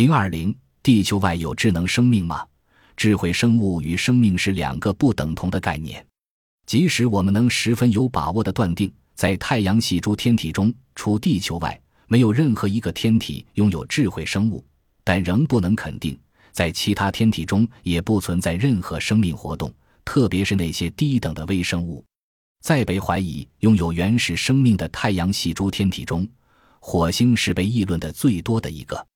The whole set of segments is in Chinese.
零二零，地球外有智能生命吗？智慧生物与生命是两个不等同的概念。即使我们能十分有把握地断定，在太阳系诸天体中，除地球外，没有任何一个天体拥有智慧生物，但仍不能肯定，在其他天体中也不存在任何生命活动，特别是那些低等的微生物。在被怀疑拥有原始生命的太阳系诸天体中，火星是被议论的最多的一个。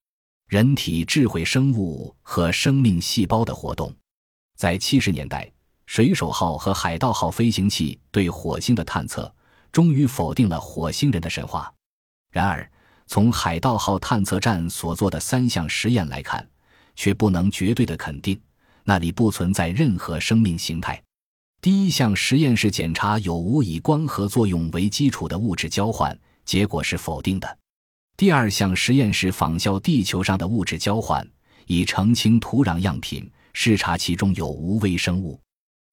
人体智慧生物和生命细胞的活动，在七十年代，水手号和海盗号飞行器对火星的探测，终于否定了火星人的神话。然而，从海盗号探测站所做的三项实验来看，却不能绝对的肯定那里不存在任何生命形态。第一项实验是检查有无以光合作用为基础的物质交换，结果是否定的。第二项实验是仿效地球上的物质交换，以澄清土壤样品，视察其中有无微生物。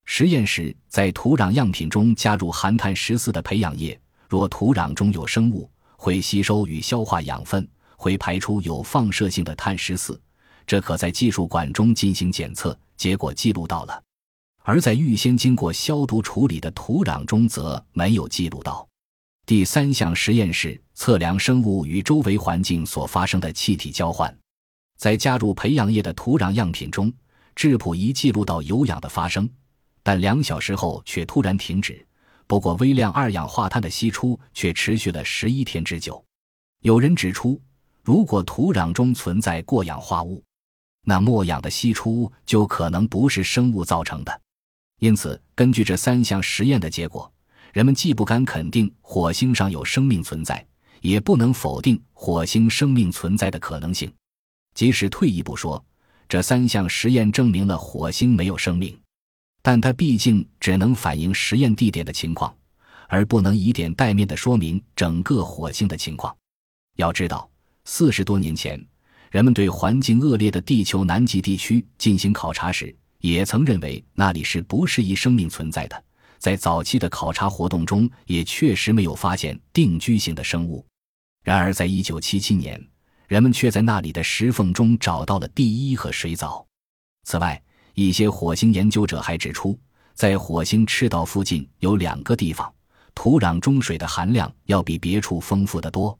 实验时，在土壤样品中加入含碳十四的培养液，若土壤中有生物，会吸收与消化养分，会排出有放射性的碳十四。这可在技术管中进行检测，结果记录到了；而在预先经过消毒处理的土壤中则没有记录到。第三项实验是测量生物与周围环境所发生的气体交换，在加入培养液的土壤样品中，质谱仪记录到有氧的发生，但两小时后却突然停止。不过，微量二氧化碳的析出却持续了十一天之久。有人指出，如果土壤中存在过氧化物，那末氧的析出就可能不是生物造成的。因此，根据这三项实验的结果。人们既不敢肯定火星上有生命存在，也不能否定火星生命存在的可能性。即使退一步说，这三项实验证明了火星没有生命，但它毕竟只能反映实验地点的情况，而不能以点带面的说明整个火星的情况。要知道，四十多年前，人们对环境恶劣的地球南极地区进行考察时，也曾认为那里是不适宜生命存在的。在早期的考察活动中，也确实没有发现定居性的生物。然而，在一九七七年，人们却在那里的石缝中找到了第一和水藻。此外，一些火星研究者还指出，在火星赤道附近有两个地方，土壤中水的含量要比别处丰富得多。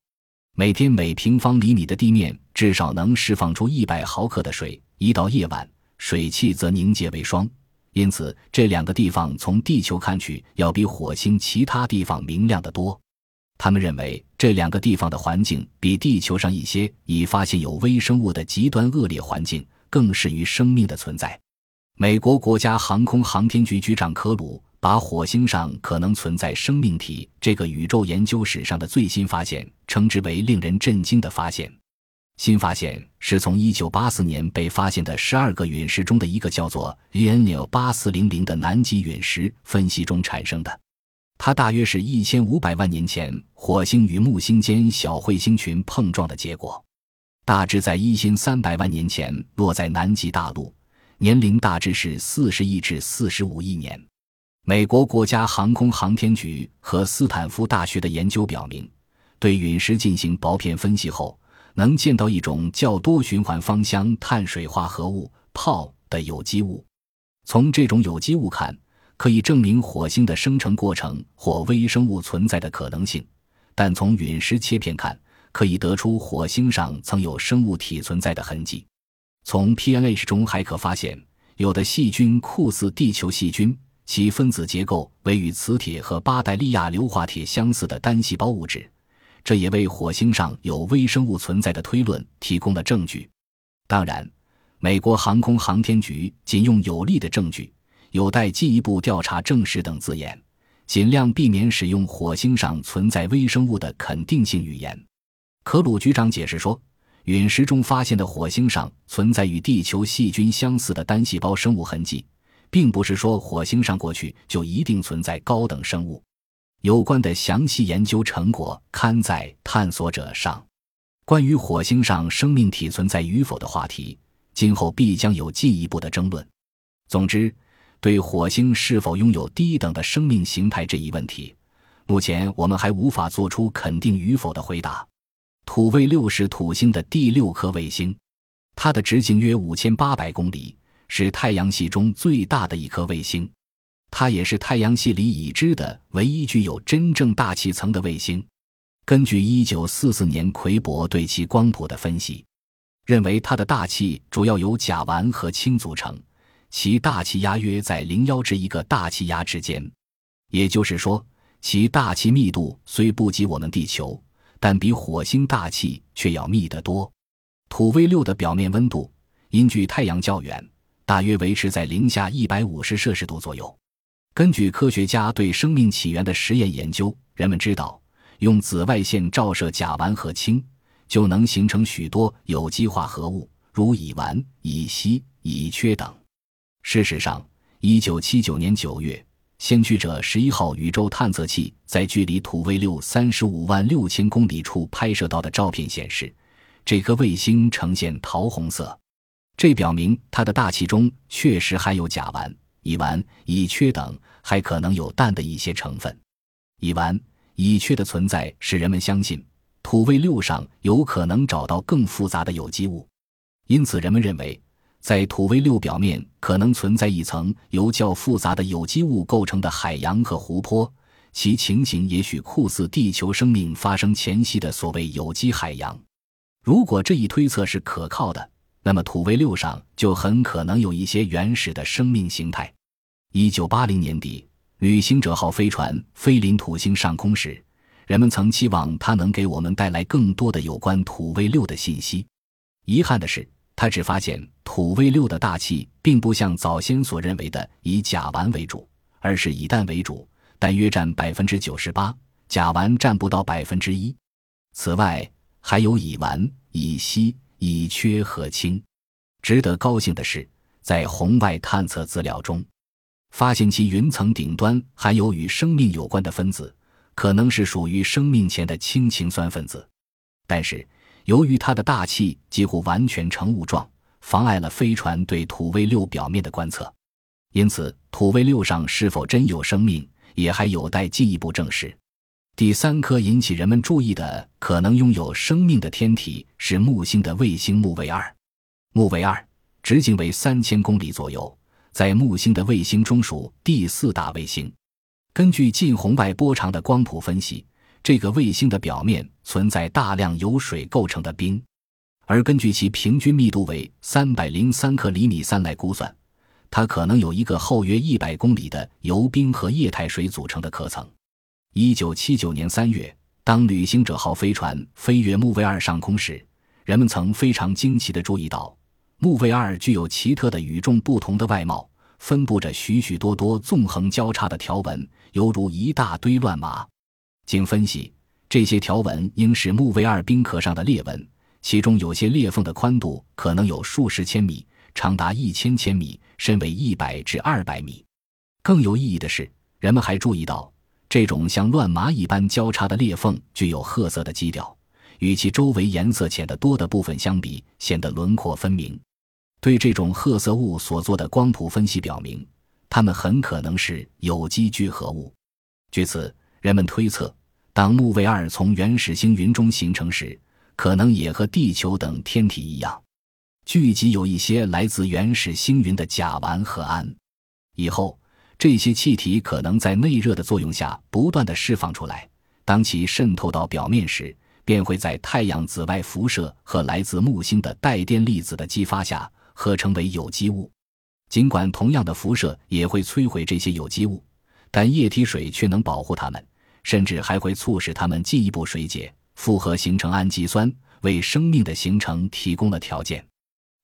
每天每平方厘米的地面至少能释放出一百毫克的水，一到夜晚，水汽则凝结为霜。因此，这两个地方从地球看去要比火星其他地方明亮得多。他们认为，这两个地方的环境比地球上一些已发现有微生物的极端恶劣环境更适于生命的存在。美国国家航空航天局局长科鲁把火星上可能存在生命体这个宇宙研究史上的最新发现称之为令人震惊的发现。新发现是从1984年被发现的十二个陨石中的一个叫做 ENL8400 的南极陨石分析中产生的。它大约是一千五百万年前火星与木星间小彗星群碰撞的结果，大致在一千三百万年前落在南极大陆，年龄大致是四十亿至四十五亿年。美国国家航空航天局和斯坦福大学的研究表明，对陨石进行薄片分析后。能见到一种较多循环芳香碳水化合物泡的有机物，从这种有机物看，可以证明火星的生成过程或微生物存在的可能性；但从陨石切片看，可以得出火星上曾有生物体存在的痕迹。从 PNH 中还可发现，有的细菌酷似地球细菌，其分子结构为与磁铁和巴代利亚硫化铁相似的单细胞物质。这也为火星上有微生物存在的推论提供了证据。当然，美国航空航天局仅用有力的证据、有待进一步调查证实等字眼，尽量避免使用火星上存在微生物的肯定性语言。科鲁局长解释说，陨石中发现的火星上存在与地球细菌相似的单细胞生物痕迹，并不是说火星上过去就一定存在高等生物。有关的详细研究成果刊在《探索者》上。关于火星上生命体存在与否的话题，今后必将有进一步的争论。总之，对火星是否拥有低等的生命形态这一问题，目前我们还无法做出肯定与否的回答。土卫六是土星的第六颗卫星。它的直径约五千八百公里，是太阳系中最大的一颗卫星。它也是太阳系里已知的唯一具有真正大气层的卫星。根据1944年奎伯对其光谱的分析，认为它的大气主要由甲烷和氢组成，其大气压约在零幺至一个大气压之间。也就是说，其大气密度虽不及我们地球，但比火星大气却要密得多。土卫六的表面温度因距太阳较远，大约维持在零下一百五十摄氏度左右。根据科学家对生命起源的实验研究，人们知道，用紫外线照射甲烷和氢，就能形成许多有机化合物，如乙烷、乙烯、乙炔等。事实上，一九七九年九月，先驱者十一号宇宙探测器在距离土卫六三十五万六千公里处拍摄到的照片显示，这颗卫星呈现桃红色，这表明它的大气中确实含有甲烷。乙烷、乙炔等还可能有氮的一些成分。乙烷、乙炔的存在使人们相信土卫六上有可能找到更复杂的有机物，因此人们认为在土卫六表面可能存在一层由较复杂的有机物构成的海洋和湖泊，其情形也许酷似地球生命发生前夕的所谓有机海洋。如果这一推测是可靠的。那么土卫六上就很可能有一些原始的生命形态。一九八零年底，旅行者号飞船飞临土星上空时，人们曾期望它能给我们带来更多的有关土卫六的信息。遗憾的是，他只发现土卫六的大气并不像早先所认为的以甲烷为主，而是以氮为主，但约占百分之九十八，甲烷占不到百分之一。此外，还有乙烷、乙烯。乙炔和氢。值得高兴的是，在红外探测资料中，发现其云层顶端含有与生命有关的分子，可能是属于生命前的氢氰酸分子。但是，由于它的大气几乎完全呈雾状，妨碍了飞船对土卫六表面的观测。因此，土卫六上是否真有生命，也还有待进一步证实。第三颗引起人们注意的可能拥有生命的天体是木星的卫星木卫二。木卫二直径为三千公里左右，在木星的卫星中属第四大卫星。根据近红外波长的光谱分析，这个卫星的表面存在大量由水构成的冰，而根据其平均密度为三百零三克厘米三来估算，它可能有一个厚约一百公里的由冰和液态水组成的壳层。一九七九年三月，当旅行者号飞船飞越木卫二上空时，人们曾非常惊奇地注意到，木卫二具有奇特的与众不同的外貌，分布着许许多多纵横交叉的条纹，犹如一大堆乱麻。经分析，这些条纹应是木卫二冰壳上的裂纹，其中有些裂缝的宽度可能有数十千米，长达一千千米，深为一百至二百米。更有意义的是，人们还注意到。这种像乱麻一般交叉的裂缝具有褐色的基调，与其周围颜色浅得多的部分相比，显得轮廓分明。对这种褐色物所做的光谱分析表明，它们很可能是有机聚合物。据此，人们推测，当木卫二从原始星云中形成时，可能也和地球等天体一样，聚集有一些来自原始星云的甲烷和氨。以后。这些气体可能在内热的作用下不断的释放出来，当其渗透到表面时，便会在太阳紫外辐射和来自木星的带电粒子的激发下合成为有机物。尽管同样的辐射也会摧毁这些有机物，但液体水却能保护它们，甚至还会促使它们进一步水解、复合形成氨基酸，为生命的形成提供了条件。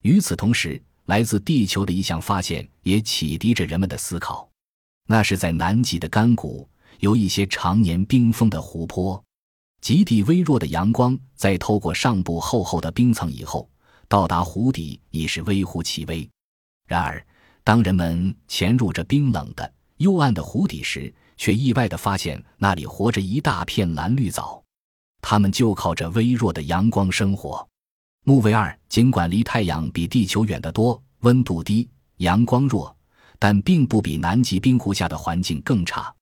与此同时，来自地球的一项发现也启迪着人们的思考。那是在南极的干谷有一些常年冰封的湖泊，极地微弱的阳光在透过上部厚厚的冰层以后，到达湖底已是微乎其微。然而，当人们潜入这冰冷的幽暗的湖底时，却意外地发现那里活着一大片蓝绿藻，它们就靠着微弱的阳光生活。木卫二尽管离太阳比地球远得多，温度低，阳光弱。但并不比南极冰湖下的环境更差，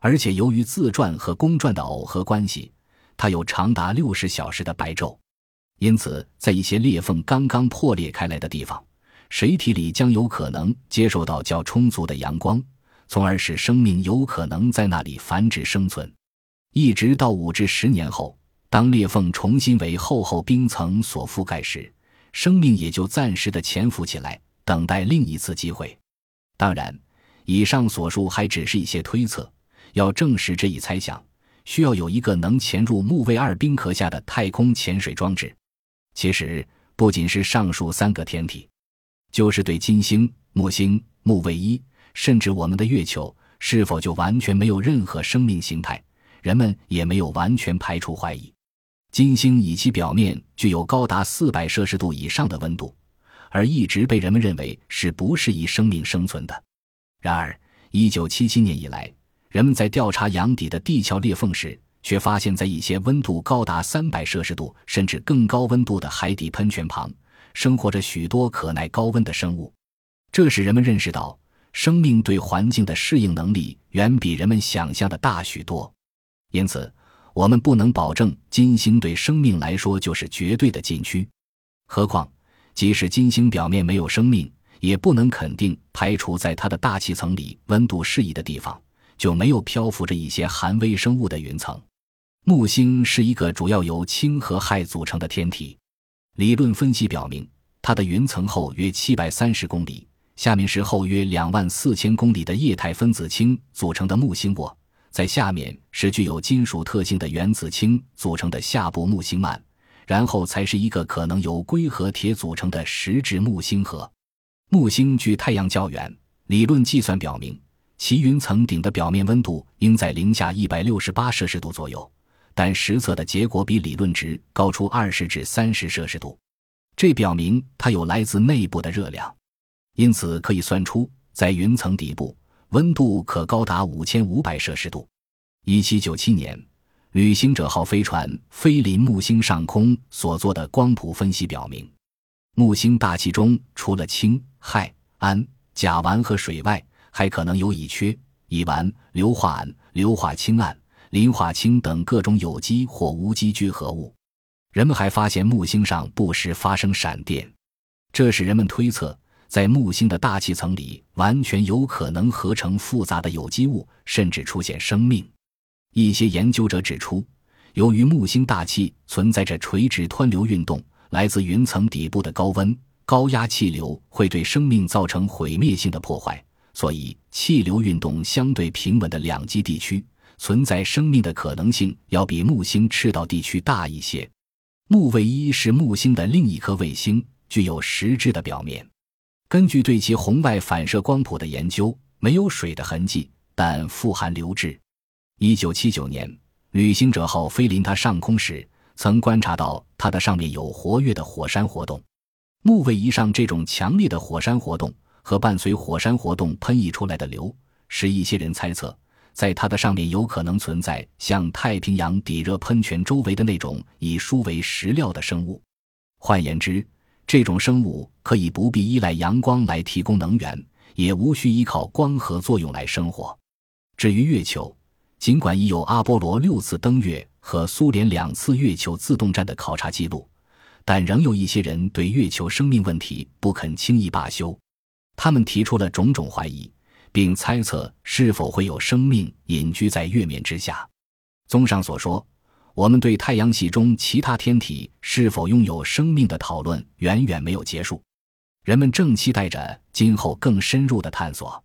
而且由于自转和公转的耦合关系，它有长达六十小时的白昼。因此，在一些裂缝刚刚破裂开来的地方，水体里将有可能接受到较充足的阳光，从而使生命有可能在那里繁殖生存。一直到五至十年后，当裂缝重新为厚厚冰层所覆盖时，生命也就暂时的潜伏起来，等待另一次机会。当然，以上所述还只是一些推测，要证实这一猜想，需要有一个能潜入木卫二冰壳下的太空潜水装置。其实不仅是上述三个天体，就是对金星、木星、木卫一，甚至我们的月球是否就完全没有任何生命形态，人们也没有完全排除怀疑。金星以其表面具有高达四百摄氏度以上的温度，而一直被人们认为是不适宜生命生存的。然而，一九七七年以来，人们在调查洋底的地壳裂缝时，却发现，在一些温度高达三百摄氏度甚至更高温度的海底喷泉旁，生活着许多可耐高温的生物。这使人们认识到，生命对环境的适应能力远比人们想象的大许多。因此，我们不能保证金星对生命来说就是绝对的禁区。何况，即使金星表面没有生命，也不能肯定排除在它的大气层里温度适宜的地方就没有漂浮着一些含微生物的云层。木星是一个主要由氢和氦组成的天体。理论分析表明，它的云层厚约七百三十公里，下面是厚约两万四千公里的液态分子氢组成的木星沃，在下面是具有金属特性的原子氢组成的下部木星幔，然后才是一个可能由硅和铁组成的实质木星核。木星距太阳较远，理论计算表明，其云层顶的表面温度应在零下一百六十八摄氏度左右。但实测的结果比理论值高出二十至三十摄氏度，这表明它有来自内部的热量，因此可以算出在云层底部温度可高达五千五百摄氏度。一七九七年，旅行者号飞船飞临木星上空所做的光谱分析表明，木星大气中除了氢、氦、氨、甲烷和水外，还可能有乙炔、乙烷、硫化铵、硫化氢铵。磷化氢等各种有机或无机聚合物。人们还发现木星上不时发生闪电，这使人们推测，在木星的大气层里完全有可能合成复杂的有机物，甚至出现生命。一些研究者指出，由于木星大气存在着垂直湍流运动，来自云层底部的高温、高压气流会对生命造成毁灭性的破坏，所以气流运动相对平稳的两极地区。存在生命的可能性要比木星赤道地区大一些。木卫一是木星的另一颗卫星，具有实质的表面。根据对其红外反射光谱的研究，没有水的痕迹，但富含硫质。一九七九年，旅行者号飞临它上空时，曾观察到它的上面有活跃的火山活动。木卫一上这种强烈的火山活动和伴随火山活动喷溢出来的硫，使一些人猜测。在它的上面有可能存在像太平洋底热喷泉周围的那种以书为食料的生物。换言之，这种生物可以不必依赖阳光来提供能源，也无需依靠光合作用来生活。至于月球，尽管已有阿波罗六次登月和苏联两次月球自动站的考察记录，但仍有一些人对月球生命问题不肯轻易罢休。他们提出了种种怀疑。并猜测是否会有生命隐居在月面之下。综上所说，我们对太阳系中其他天体是否拥有生命的讨论远远没有结束，人们正期待着今后更深入的探索。